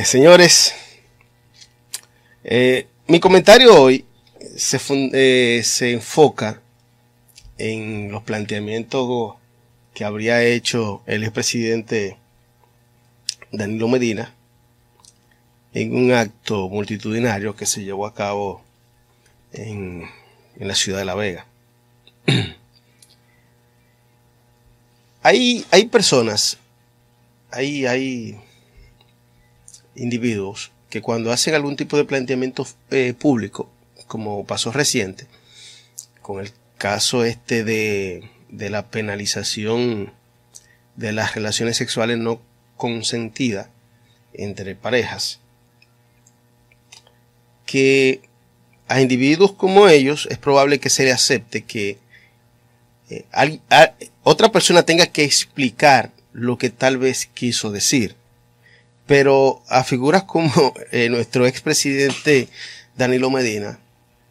Eh, señores, eh, mi comentario hoy se, eh, se enfoca en los planteamientos que habría hecho el expresidente Danilo Medina en un acto multitudinario que se llevó a cabo en, la ciudad de La Vega. hay, hay personas, hay, hay individuos que cuando hacen algún tipo de planteamiento eh, público, como pasó reciente, con el caso este de, de la penalización de las relaciones sexuales no consentidas entre parejas, que a individuos como ellos es probable que se le acepte que eh, otra persona tenga que explicar lo que tal vez quiso decir. Pero a figuras como eh, nuestro expresidente Danilo Medina,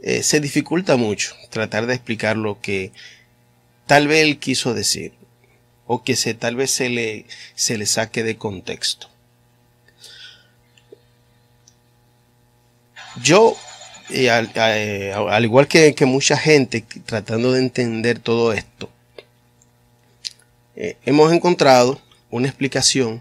eh, se dificulta mucho tratar de explicar lo que tal vez él quiso decir o que se, tal vez se le, se le saque de contexto. Yo, eh, al, igual que, mucha gente tratando de entender todo esto, eh, hemos encontrado una explicación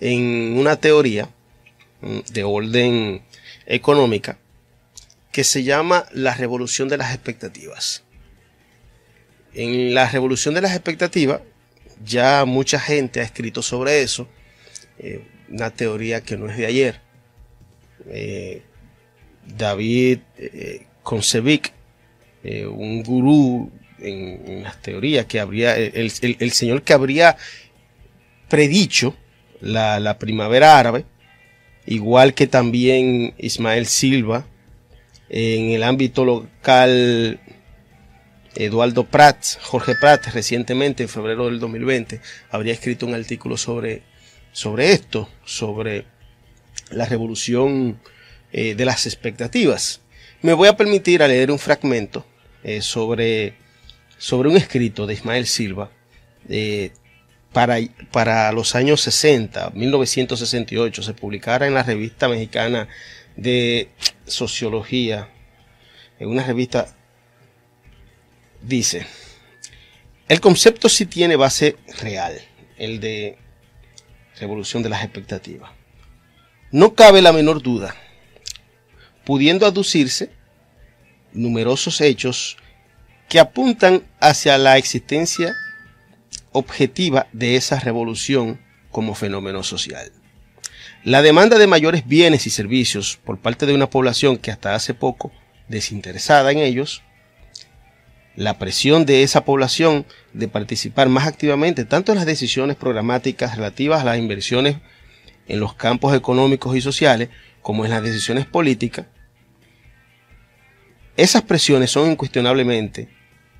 en una teoría mm, de orden económica que se llama la revolución de las expectativas. En la revolución de las expectativas ya mucha gente ha escrito sobre eso, eh, una teoría que no es de ayer. Eh, David eh, eh, un gurú en, las teorías que habría, el, señor que habría predicho la, primavera árabe, igual que también Ismael Silva, en el ámbito local Eduardo Prats, Jorge Prats, recientemente en febrero del 2020, habría escrito un artículo sobre, sobre esto, sobre la revolución eh, de las expectativas. Me voy a permitir a leer un fragmento eh, sobre, sobre un escrito de Ismael Silva eh, para, para los años 60, 1968, se publicara en la revista mexicana de sociología, en una revista, dice, el concepto sí tiene base real, el de revolución de las expectativas. No cabe la menor duda pudiendo aducirse numerosos hechos que apuntan hacia la existencia objetiva de esa revolución como fenómeno social. La demanda de mayores bienes y servicios por parte de una población que hasta hace poco desinteresada en ellos, la presión de esa población de participar más activamente tanto en las decisiones programáticas relativas a las inversiones en los campos económicos y sociales como en las decisiones políticas, esas presiones son incuestionablemente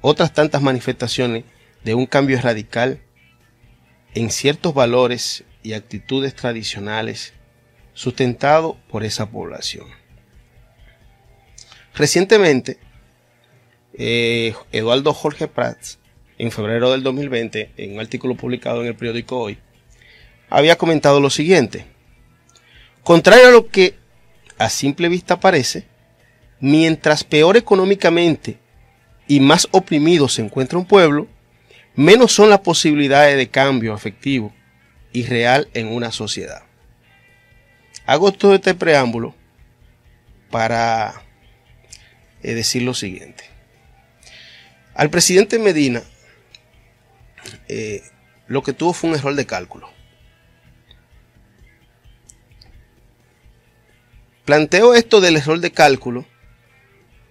otras tantas manifestaciones de un cambio radical en ciertos valores y actitudes tradicionales sustentado por esa población. Recientemente, eh, Eduardo Jorge Prats, en febrero del 2020, en un artículo publicado en el periódico Hoy, había comentado lo siguiente. Contrario a lo que a simple vista parece, mientras peor económicamente y más oprimido se encuentra un pueblo, menos son las posibilidades de cambio efectivo y real en una sociedad. Hago todo este preámbulo para eh, decir lo siguiente. Al presidente Medina eh, lo que tuvo fue un error de cálculo. Planteo esto del error de cálculo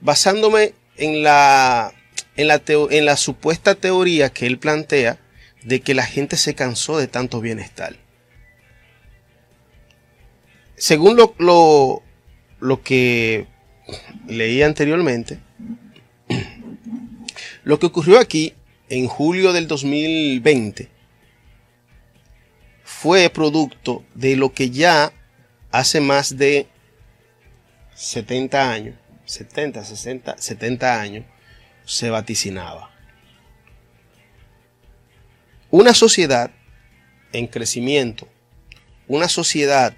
basándome en la, en la, en la supuesta teoría que él plantea de que la gente se cansó de tanto bienestar. Según lo, lo, lo que leí anteriormente, lo que ocurrió aquí en julio del 2020 fue producto de lo que ya hace más de 70 años 70, 60, 70 años, se vaticinaba. Una sociedad en crecimiento, una sociedad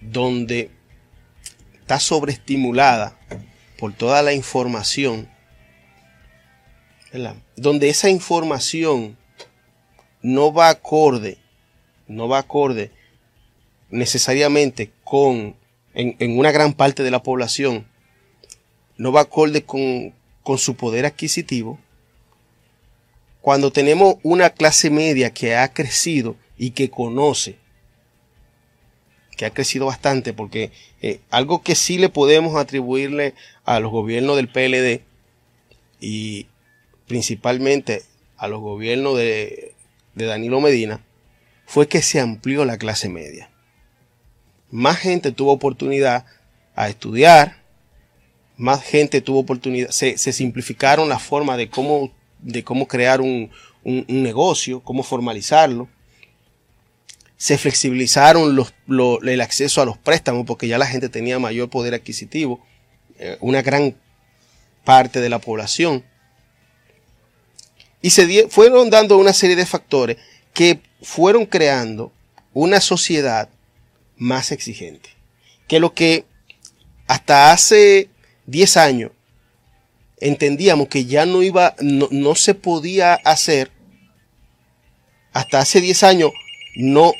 donde está sobreestimulada por toda la información, donde esa información no va acorde, no va acorde necesariamente con, en, una gran parte de la población, no va acorde con, con su poder adquisitivo, cuando tenemos una clase media que ha crecido y que conoce, que ha crecido bastante, porque eh, algo que sí le podemos atribuirle a los gobiernos del PLD y principalmente a los gobiernos de, de Danilo Medina, fue que se amplió la clase media. Más gente tuvo oportunidad a estudiar, más gente tuvo oportunidad, se, se simplificaron la forma de cómo, de cómo crear un, un, negocio, cómo formalizarlo se flexibilizaron los, el acceso a los préstamos porque ya la gente tenía mayor poder adquisitivo, eh, una gran parte de la población. Y se fueron dando una serie de factores que fueron creando una sociedad más exigente. Que lo que hasta hace 10 años entendíamos que ya no iba, no, no se podía hacer, hasta hace 10 años no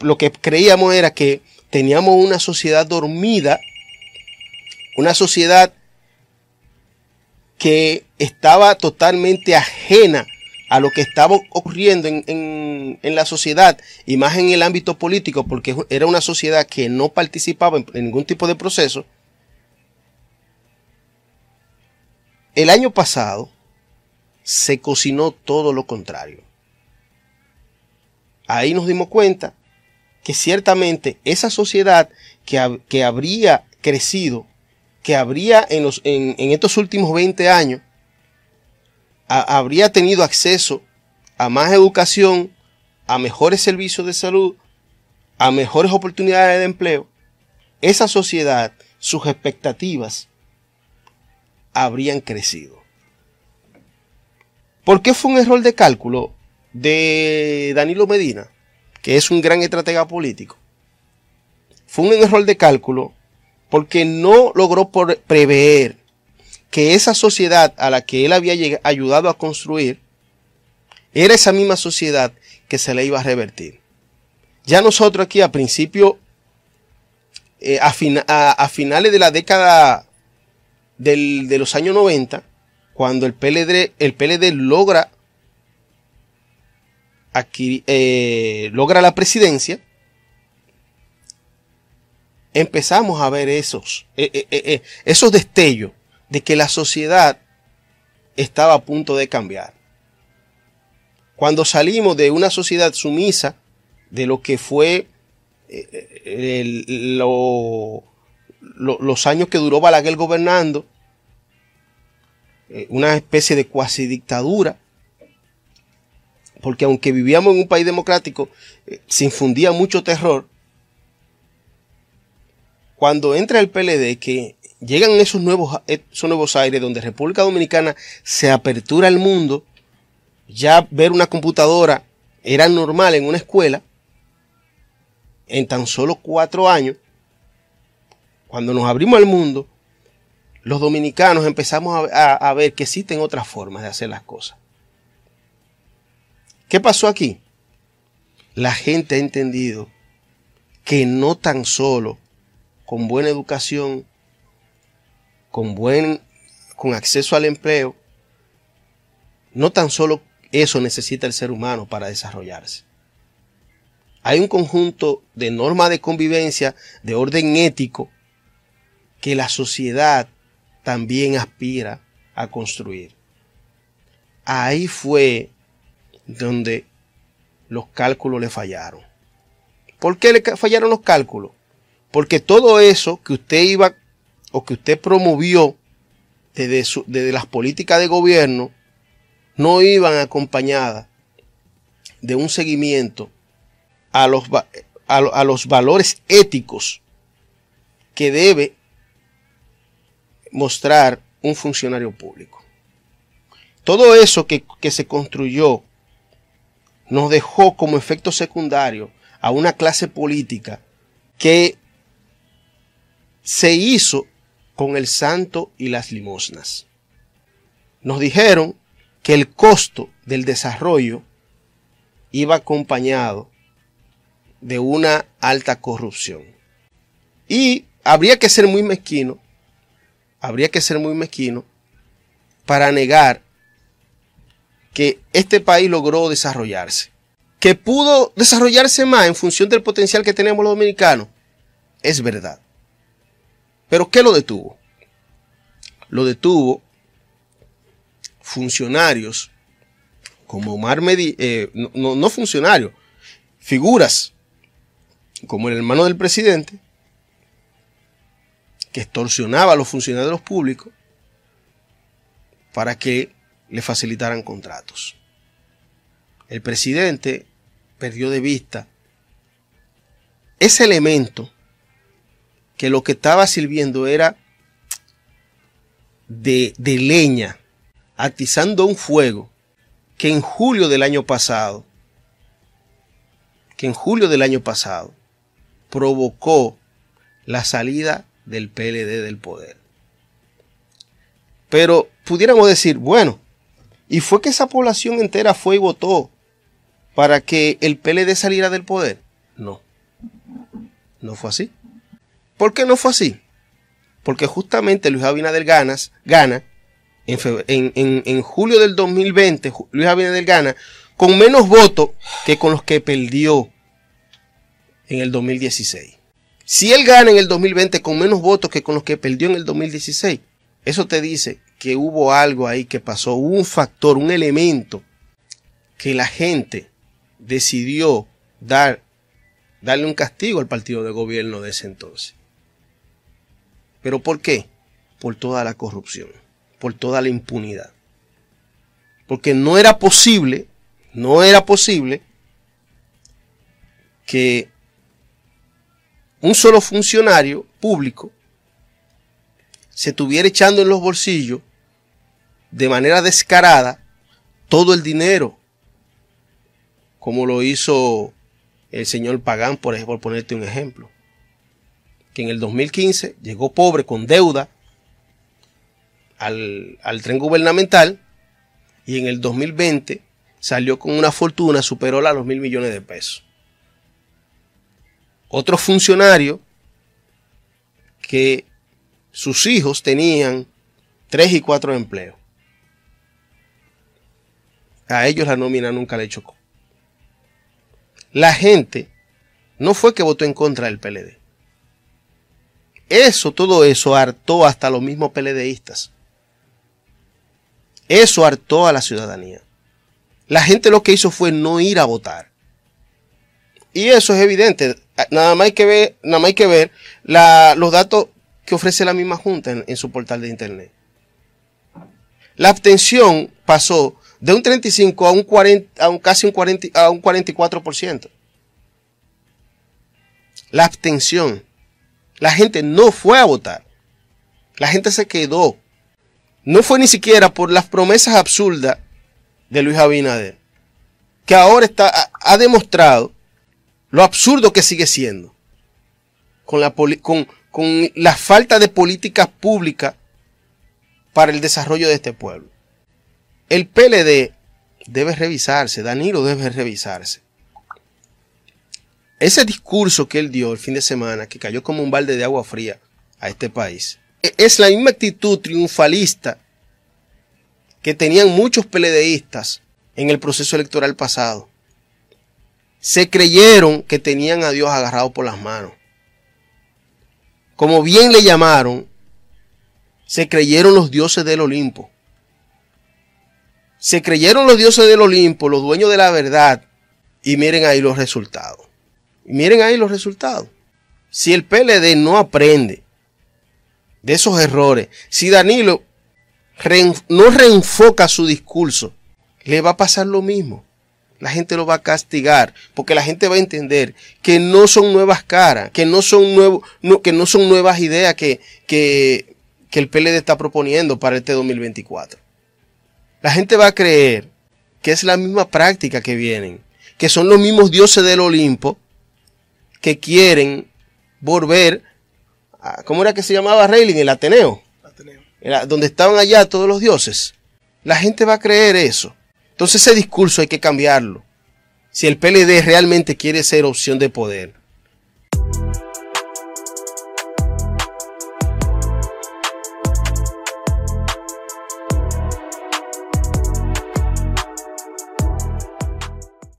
lo que creíamos era que teníamos una sociedad dormida, una sociedad que estaba totalmente ajena a lo que estaba ocurriendo en, la sociedad y más en el ámbito político, porque era una sociedad que no participaba en, en ningún tipo de proceso. El año pasado se cocinó todo lo contrario. Ahí nos dimos cuenta que ciertamente esa sociedad que, que habría crecido, que habría en, los, en, estos últimos 20 años, habría tenido acceso a más educación, a mejores servicios de salud, a mejores oportunidades de empleo, esa sociedad, sus expectativas habrían crecido. ¿Por qué fue un error de cálculo de Danilo Medina? que es un gran estratega político, fue un error de cálculo porque no logró prever que esa sociedad a la que él había ayudado a construir era esa misma sociedad que se le iba a revertir. Ya nosotros aquí a principio, eh, a, finales de la década de los años 90, cuando el PLD, el logra eh, logra la presidencia, empezamos a ver esos, eh, eh, esos destellos de que la sociedad estaba a punto de cambiar. Cuando salimos de una sociedad sumisa, de lo que fue los años que duró Balaguer gobernando, una especie de cuasi dictadura, porque aunque vivíamos en un país democrático, eh, se infundía mucho terror. Cuando entra el PLD, que llegan esos nuevos, esos nuevos aires donde República Dominicana se apertura al mundo, ya ver una computadora era normal en una escuela, en tan solo cuatro años, cuando nos abrimos al mundo, los dominicanos empezamos a ver que existen otras formas de hacer las cosas. ¿Qué pasó aquí? La gente ha entendido que no tan solo con buena educación, con buen con acceso al empleo, no tan solo eso necesita el ser humano para desarrollarse. Hay un conjunto de normas de convivencia, de orden ético, que la sociedad también aspira a construir. Ahí fue donde los cálculos le fallaron. ¿Por qué le fallaron los cálculos? Porque todo eso que usted iba o que usted promovió desde, las políticas de gobierno no iban acompañadas de un seguimiento a los, a, los valores éticos que debe mostrar un funcionario público. Todo eso que, que se construyó nos dejó como efecto secundario a una clase política que se hizo con el santo y las limosnas. Nos dijeron que el costo del desarrollo iba acompañado de una alta corrupción. Y habría que ser muy mezquino, habría que ser muy mezquino para negar que este país logró desarrollarse. Que pudo desarrollarse más en función del potencial que tenemos los dominicanos, es verdad. Pero ¿qué lo detuvo? Lo detuvo funcionarios como Omar Medina, eh, no, no funcionarios, figuras como el hermano del presidente, que extorsionaba a los funcionarios públicos para que le facilitaran contratos. El presidente perdió de vista ese elemento que lo que estaba sirviendo era de, de leña, atizando un fuego que en julio del año pasado, que en julio del año pasado provocó la salida del PLD del poder. Pero pudiéramos decir, bueno, y fue que esa población entera fue y votó para que el PLD saliera del poder. No, no fue así. ¿Por qué no fue así? Porque justamente Luis Abinader ganas, gana en, en, julio del 2020, Luis Abinader gana con menos votos que con los que perdió en el 2016. Si él gana en el 2020 con menos votos que con los que perdió en el 2016, eso te dice que hubo algo ahí que pasó, un factor, un elemento que la gente decidió dar, darle un castigo al partido de gobierno de ese entonces. ¿Pero por qué? Por toda la corrupción, por toda la impunidad. Porque no era posible, no era posible que un solo funcionario público se estuviera echando en los bolsillos de manera descarada todo el dinero, como lo hizo el señor Pagán, por ejemplo, por ponerte un ejemplo, que en el 2015 llegó pobre con deuda al, al tren gubernamental y en el 2020 salió con una fortuna, superó a los mil millones de pesos otro funcionario que sus hijos tenían tres y cuatro empleos. A ellos la nómina nunca le chocó. La gente no fue que votó en contra del PLD. Eso, todo eso hartó hasta los mismos PLDistas. Eso hartó a la ciudadanía. La gente lo que hizo fue no ir a votar. Y eso es evidente. Nada más hay que ver, nada más hay que ver los datos que ofrece la misma Junta en, su portal de Internet. La abstención pasó de un 35 a un, 40, a un casi un, 40, a un 44%. La abstención. La gente no fue a votar. La gente se quedó. No fue ni siquiera por las promesas absurdas de Luis Abinader, que ahora está, ha demostrado lo absurdo que sigue siendo. Con la, con, con la falta de políticas públicas para el desarrollo de este pueblo. El PLD debe revisarse, Danilo debe revisarse. Ese discurso que él dio el fin de semana, que cayó como un balde de agua fría a este país, e-, es la misma actitud triunfalista que tenían muchos PLDistas en el proceso electoral pasado se creyeron que tenían a Dios agarrado por las manos. Como bien le llamaron, se creyeron los dioses del Olimpo. Se creyeron los dioses del Olimpo, los dueños de la verdad, y miren ahí los resultados. Y miren ahí los resultados. Si el PLD no aprende de esos errores, si Danilo no reenfoca su discurso, le va a pasar lo mismo la gente lo va a castigar, porque la gente va a entender que no son nuevas caras, que no son, nuevos, que no son nuevas ideas que, que, que el PLD está proponiendo para este 2024. La gente va a creer que es la misma práctica que vienen, que son los mismos dioses del Olimpo que quieren volver ¿cómo era que se llamaba Reiling? El Ateneo. Ateneo. Era donde estaban allá todos los dioses. La gente va a creer eso. Entonces ese discurso hay que cambiarlo. Si el PLD realmente quiere ser opción de poder.